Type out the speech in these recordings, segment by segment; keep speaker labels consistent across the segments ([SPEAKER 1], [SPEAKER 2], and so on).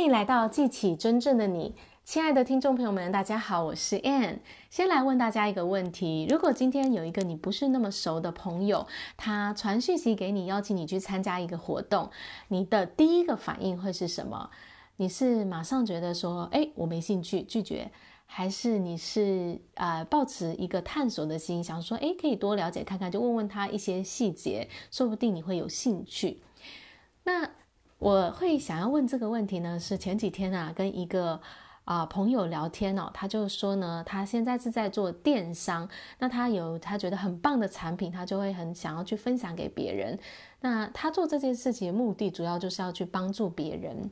[SPEAKER 1] 欢迎来到记起真正的你，亲爱的听众朋友们，大家好，我是 Ann。先来问大家一个问题：如果今天有一个你不是那么熟的朋友，他传讯息给你，邀请你去参加一个活动，你的第一个反应会是什么？你是马上觉得说，哎，我没兴趣，拒绝，还是你是呃抱持一个探索的心，想说，哎，可以多了解看看，就问问他一些细节，说不定你会有兴趣。那我会想要问这个问题呢，是前几天啊，跟一个啊、朋友聊天哦，他就说呢，他现在是在做电商，那他有他觉得很棒的产品，他就会很想要去分享给别人。那他做这件事情的目的，主要就是要去帮助别人。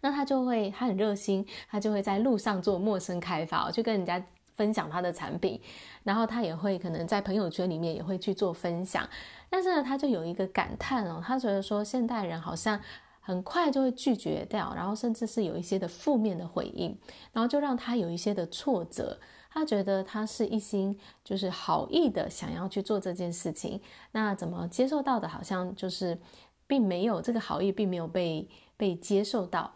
[SPEAKER 1] 那他就会，他很热心，他就会在路上做陌生开发，去跟人家分享他的产品，然后他也会可能在朋友圈里面也会去做分享。但是呢，他就有一个感叹哦，他觉得说现代人好像很快就会拒绝掉，然后甚至是有一些的负面的回应，然后就让他有一些的挫折。他觉得他是一心就是好意的想要去做这件事情，那怎么接受到的，好像就是并没有这个好意，并没有被被接受到。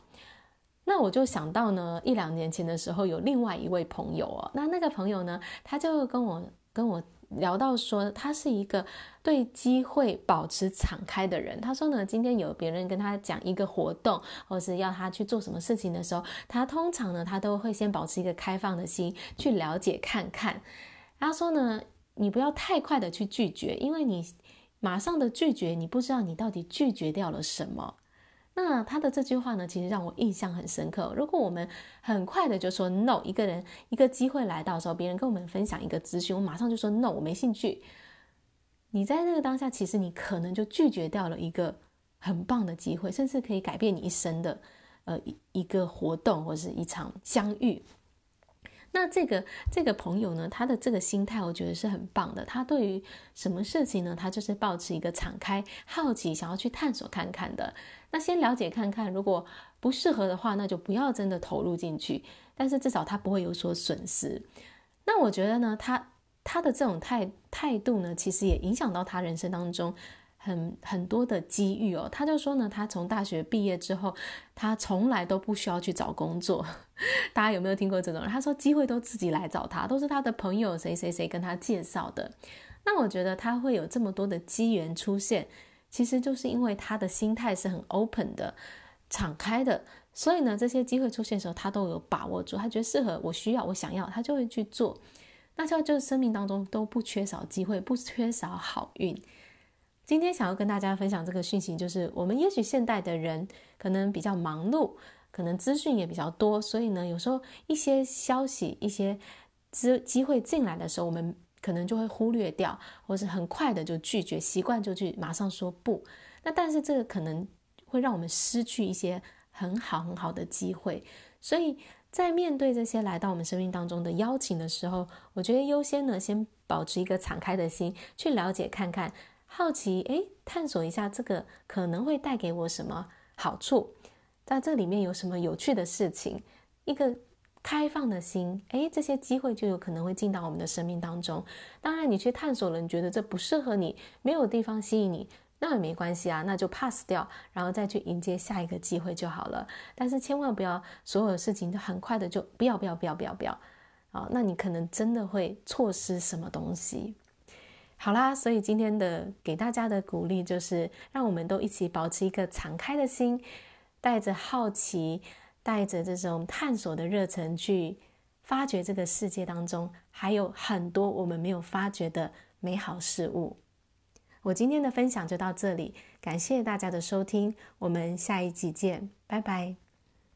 [SPEAKER 1] 那我就想到呢，一两年前的时候，有另外一位朋友哦，那那个朋友呢，他就跟我跟我。聊到说，他是一个对机会保持敞开的人。他说呢，今天有别人跟他讲一个活动，或是要他去做什么事情的时候，他通常呢，他都会先保持一个开放的心去了解看看。他说呢，你不要太快的去拒绝，因为你马上的拒绝，你不知道你到底拒绝掉了什么。那他的这句话呢，其实让我印象很深刻。如果我们很快的就说 no，一个人一个机会来到的时候，别人跟我们分享一个资讯，我马上就说 no，我没兴趣。你在那个当下，其实你可能就拒绝掉了一个很棒的机会，甚至可以改变你一生的呃一一个活动或是一场相遇。那这个这个朋友呢，他的这个心态，我觉得是很棒的。他对于什么事情呢，他就是抱持一个敞开、好奇，想要去探索看看的。那先了解看看，如果不适合的话，那就不要真的投入进去。但是至少他不会有所损失。那我觉得呢，他他的这种态态度呢，其实也影响到他人生当中。很很多的机遇哦，他就说呢，他从大学毕业之后，他从来都不需要去找工作。大家有没有听过这种？他说机会都自己来找他，都是他的朋友谁谁谁跟他介绍的。那我觉得他会有这么多的机缘出现，其实就是因为他的心态是很 open 的、敞开的，所以呢，这些机会出现的时候，他都有把握住。他觉得适合，我需要，我想要，他就会去做。那这就是生命当中都不缺少机会，不缺少好运。今天想要跟大家分享这个讯息，就是我们也许现代的人可能比较忙碌，可能资讯也比较多，所以呢，有时候一些消息、一些资机会进来的时候，我们可能就会忽略掉，或是很快的就拒绝，习惯就去马上说不。那但是这个可能会让我们失去一些很好很好的机会，所以在面对这些来到我们生命当中的邀请的时候，我觉得优先呢，先保持一个敞开的心，去了解看看。好奇，诶，探索一下这个可能会带给我什么好处，在这里面有什么有趣的事情？一个开放的心，诶，这些机会就有可能会进到我们的生命当中。当然，你去探索了，你觉得这不适合你，没有地方吸引你，那也没关系啊，那就 pass 掉，然后再去迎接下一个机会就好了。但是千万不要所有的事情都很快的就不要不要不要不要不要啊，那你可能真的会错失什么东西。好啦，所以今天的给大家的鼓励就是，让我们都一起保持一个敞开的心，带着好奇，带着这种探索的热忱去发掘这个世界当中还有很多我们没有发掘的美好事物。我今天的分享就到这里，感谢大家的收听，我们下一集见，拜拜。